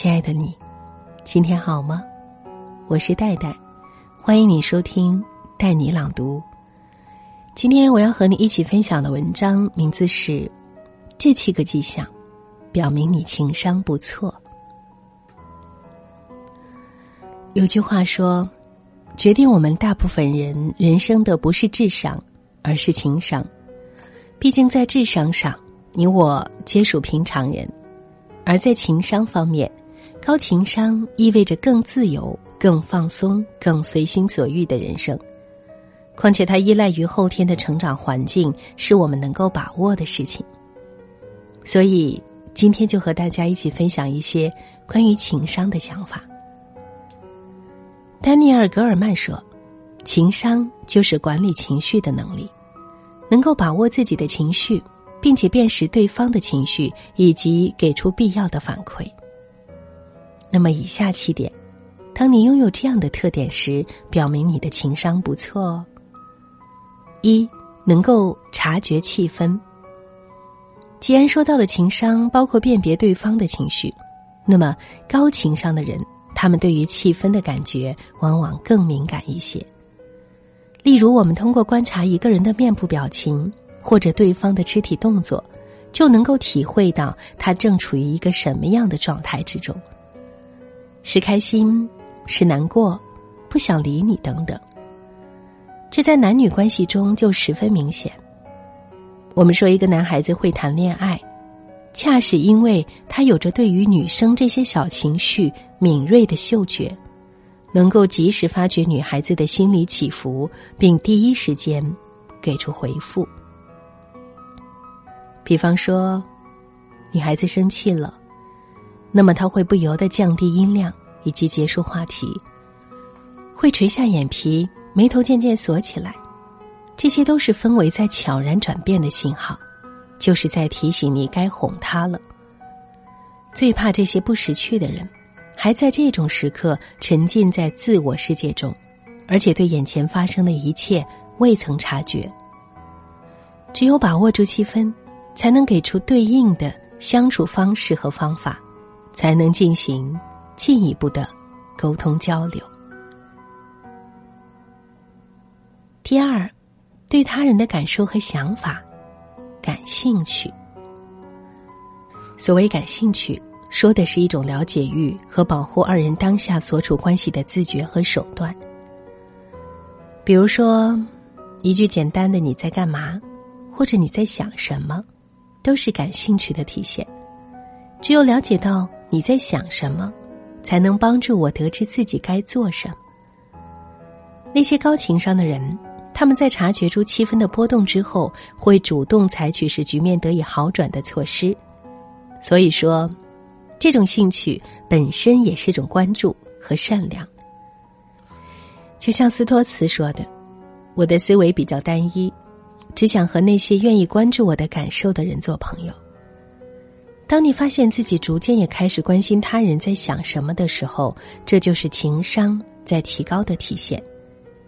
亲爱的你，今天好吗？我是戴戴，欢迎你收听带你朗读。今天我要和你一起分享的文章名字是《这七个迹象，表明你情商不错》。有句话说，决定我们大部分人人生的不是智商，而是情商。毕竟在智商上，你我皆属平常人。而在情商方面，高情商意味着更自由、更放松、更随心所欲的人生。况且，它依赖于后天的成长环境，是我们能够把握的事情。所以，今天就和大家一起分享一些关于情商的想法。丹尼尔·格尔曼说：“情商就是管理情绪的能力，能够把握自己的情绪。”并且辨识对方的情绪，以及给出必要的反馈。那么，以下七点，当你拥有这样的特点时，表明你的情商不错哦。一，能够察觉气氛。既然说到的情商包括辨别对方的情绪，那么高情商的人，他们对于气氛的感觉往往更敏感一些。例如，我们通过观察一个人的面部表情。或者对方的肢体动作，就能够体会到他正处于一个什么样的状态之中。是开心，是难过，不想理你等等。这在男女关系中就十分明显。我们说一个男孩子会谈恋爱，恰是因为他有着对于女生这些小情绪敏锐的嗅觉，能够及时发觉女孩子的心理起伏，并第一时间给出回复。比方说，女孩子生气了，那么他会不由得降低音量以及结束话题，会垂下眼皮，眉头渐渐锁起来，这些都是氛围在悄然转变的信号，就是在提醒你该哄他了。最怕这些不识趣的人，还在这种时刻沉浸在自我世界中，而且对眼前发生的一切未曾察觉。只有把握住气氛。才能给出对应的相处方式和方法，才能进行进一步的沟通交流。第二，对他人的感受和想法感兴趣。所谓感兴趣，说的是一种了解欲和保护二人当下所处关系的自觉和手段。比如说，一句简单的“你在干嘛”，或者“你在想什么”。都是感兴趣的体现。只有了解到你在想什么，才能帮助我得知自己该做什么。那些高情商的人，他们在察觉出气氛的波动之后，会主动采取使局面得以好转的措施。所以说，这种兴趣本身也是种关注和善良。就像斯托茨说的：“我的思维比较单一。”只想和那些愿意关注我的感受的人做朋友。当你发现自己逐渐也开始关心他人在想什么的时候，这就是情商在提高的体现。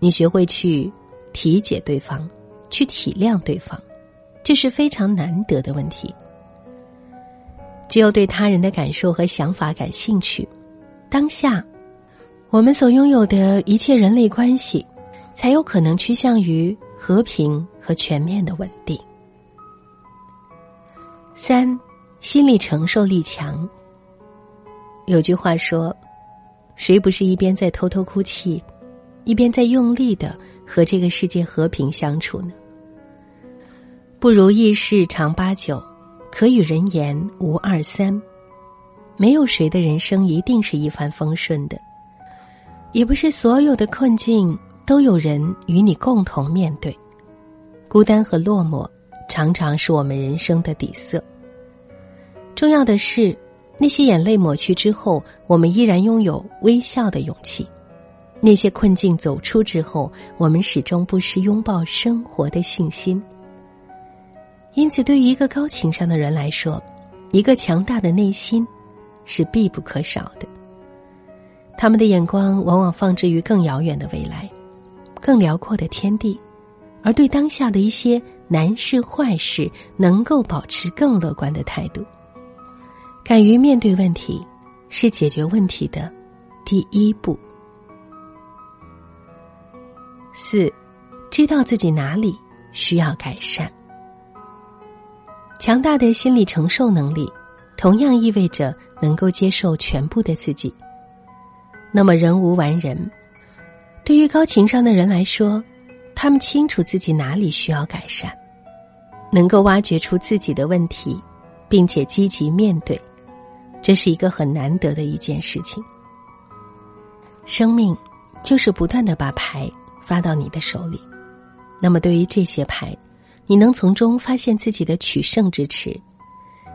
你学会去体解对方，去体谅对方，这是非常难得的问题。只有对他人的感受和想法感兴趣，当下我们所拥有的一切人类关系，才有可能趋向于和平。和全面的稳定。三，心理承受力强。有句话说：“谁不是一边在偷偷哭泣，一边在用力的和这个世界和平相处呢？”不如意事常八九，可与人言无二三。没有谁的人生一定是一帆风顺的，也不是所有的困境都有人与你共同面对。孤单和落寞，常常是我们人生的底色。重要的是，那些眼泪抹去之后，我们依然拥有微笑的勇气；那些困境走出之后，我们始终不失拥抱生活的信心。因此，对于一个高情商的人来说，一个强大的内心是必不可少的。他们的眼光往往放置于更遥远的未来，更辽阔的天地。而对当下的一些难事坏事，能够保持更乐观的态度，敢于面对问题，是解决问题的第一步。四，知道自己哪里需要改善。强大的心理承受能力，同样意味着能够接受全部的自己。那么，人无完人。对于高情商的人来说，他们清楚自己哪里需要改善，能够挖掘出自己的问题，并且积极面对，这是一个很难得的一件事情。生命就是不断的把牌发到你的手里，那么对于这些牌。你能从中发现自己的取胜之持，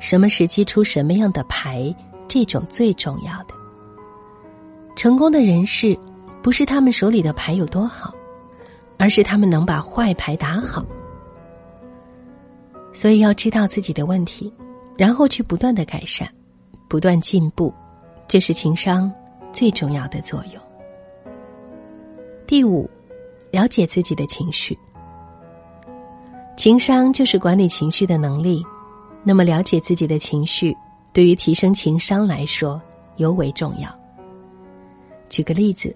什么时机出什么样的牌，这种最重要的。成功的人士，不是他们手里的牌有多好，而是他们能把坏牌打好。所以要知道自己的问题，然后去不断的改善，不断进步，这是情商最重要的作用。第五，了解自己的情绪。情商就是管理情绪的能力，那么了解自己的情绪，对于提升情商来说尤为重要。举个例子，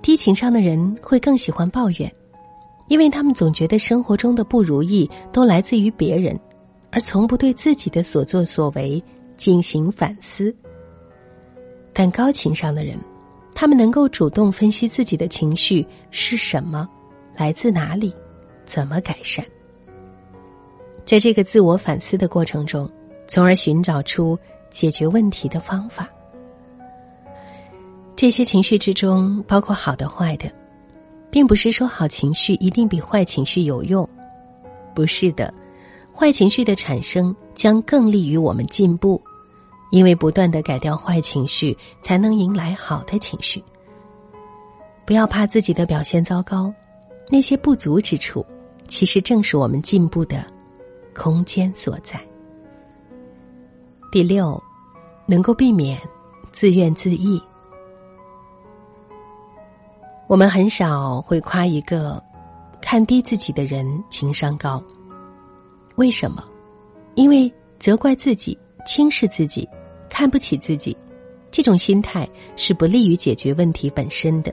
低情商的人会更喜欢抱怨，因为他们总觉得生活中的不如意都来自于别人，而从不对自己的所作所为进行反思。但高情商的人，他们能够主动分析自己的情绪是什么，来自哪里，怎么改善。在这个自我反思的过程中，从而寻找出解决问题的方法。这些情绪之中包括好的、坏的，并不是说好情绪一定比坏情绪有用，不是的，坏情绪的产生将更利于我们进步，因为不断的改掉坏情绪，才能迎来好的情绪。不要怕自己的表现糟糕，那些不足之处，其实正是我们进步的。空间所在。第六，能够避免自怨自艾。我们很少会夸一个看低自己的人情商高。为什么？因为责怪自己、轻视自己、看不起自己，这种心态是不利于解决问题本身的。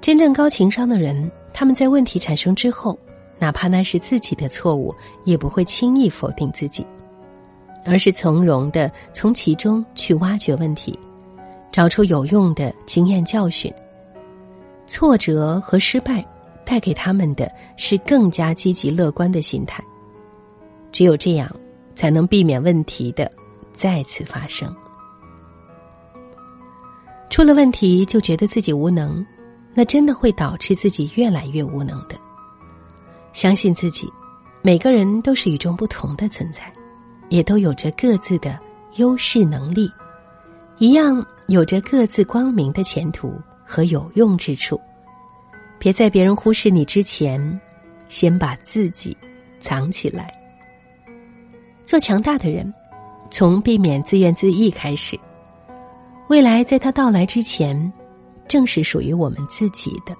真正高情商的人，他们在问题产生之后。哪怕那是自己的错误，也不会轻易否定自己，而是从容的从其中去挖掘问题，找出有用的经验教训。挫折和失败带给他们的是更加积极乐观的心态。只有这样，才能避免问题的再次发生。出了问题就觉得自己无能，那真的会导致自己越来越无能的。相信自己，每个人都是与众不同的存在，也都有着各自的优势能力，一样有着各自光明的前途和有用之处。别在别人忽视你之前，先把自己藏起来。做强大的人，从避免自怨自艾开始。未来在他到来之前，正是属于我们自己的。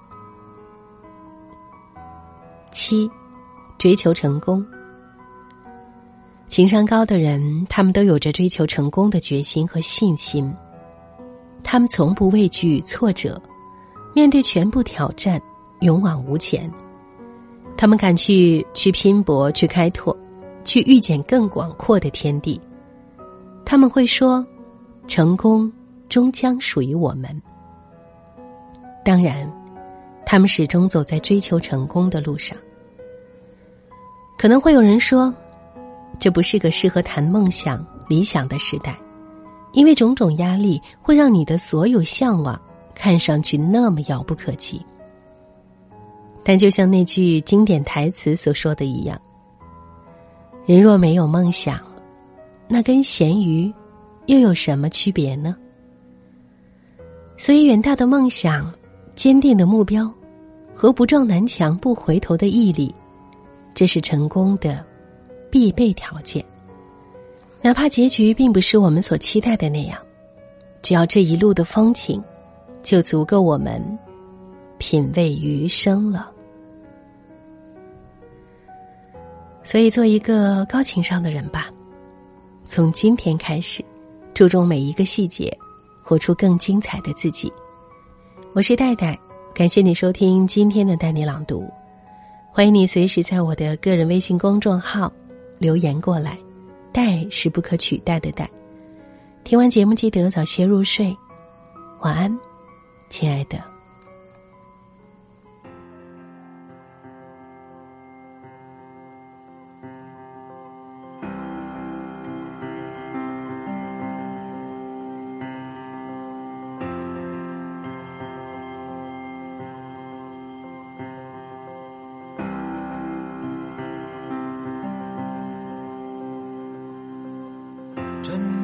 七，追求成功。情商高的人，他们都有着追求成功的决心和信心。他们从不畏惧挫折，面对全部挑战，勇往无前。他们敢去去拼搏，去开拓，去遇见更广阔的天地。他们会说：“成功终将属于我们。”当然。他们始终走在追求成功的路上。可能会有人说，这不是个适合谈梦想、理想的时代，因为种种压力会让你的所有向往看上去那么遥不可及。但就像那句经典台词所说的一样：“人若没有梦想，那跟咸鱼又有什么区别呢？”所以，远大的梦想。坚定的目标和不撞南墙不回头的毅力，这是成功的必备条件。哪怕结局并不是我们所期待的那样，只要这一路的风景，就足够我们品味余生了。所以，做一个高情商的人吧，从今天开始，注重每一个细节，活出更精彩的自己。我是戴戴，感谢你收听今天的带你朗读，欢迎你随时在我的个人微信公众号留言过来。戴是不可取代的戴。听完节目记得早些入睡，晚安，亲爱的。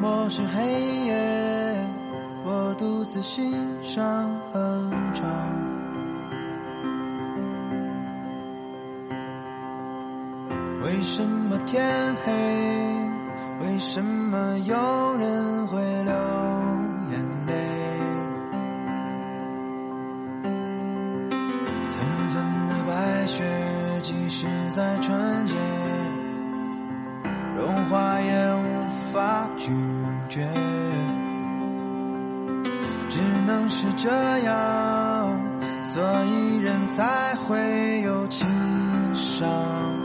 默是黑夜，我独自欣赏哼唱。为什么天黑？为什么有人会流眼泪？纷纷的白雪，即使在春节，融化也拒绝。只能是这样，所以人才会有情伤。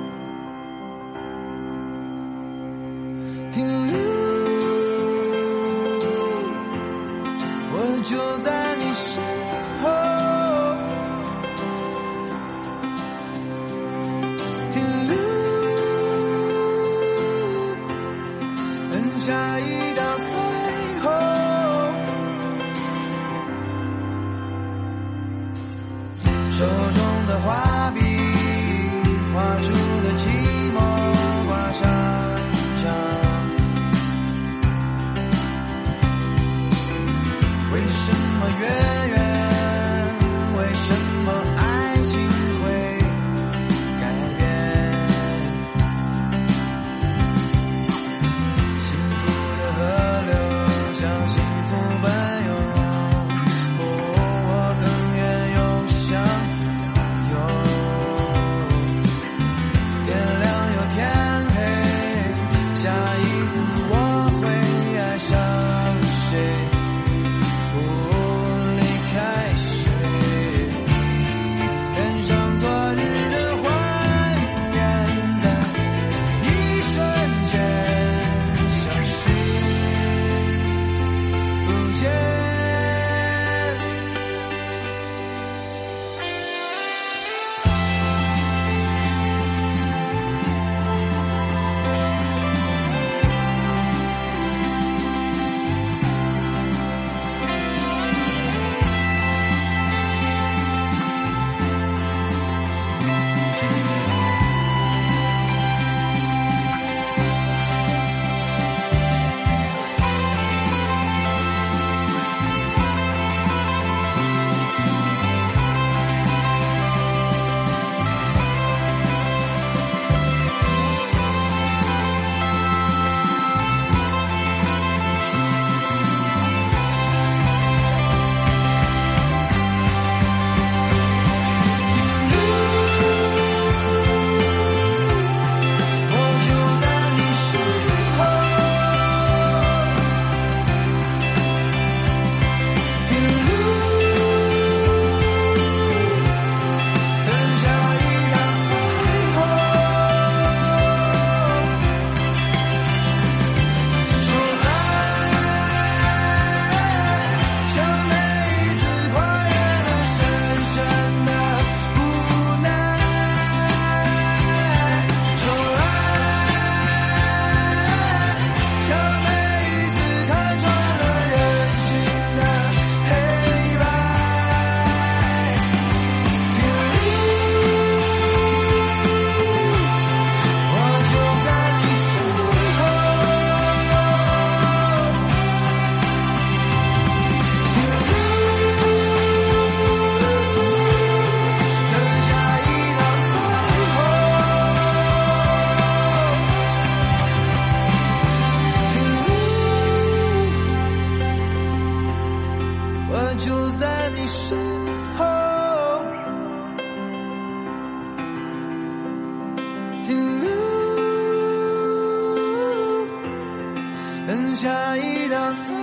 一到最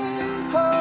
后。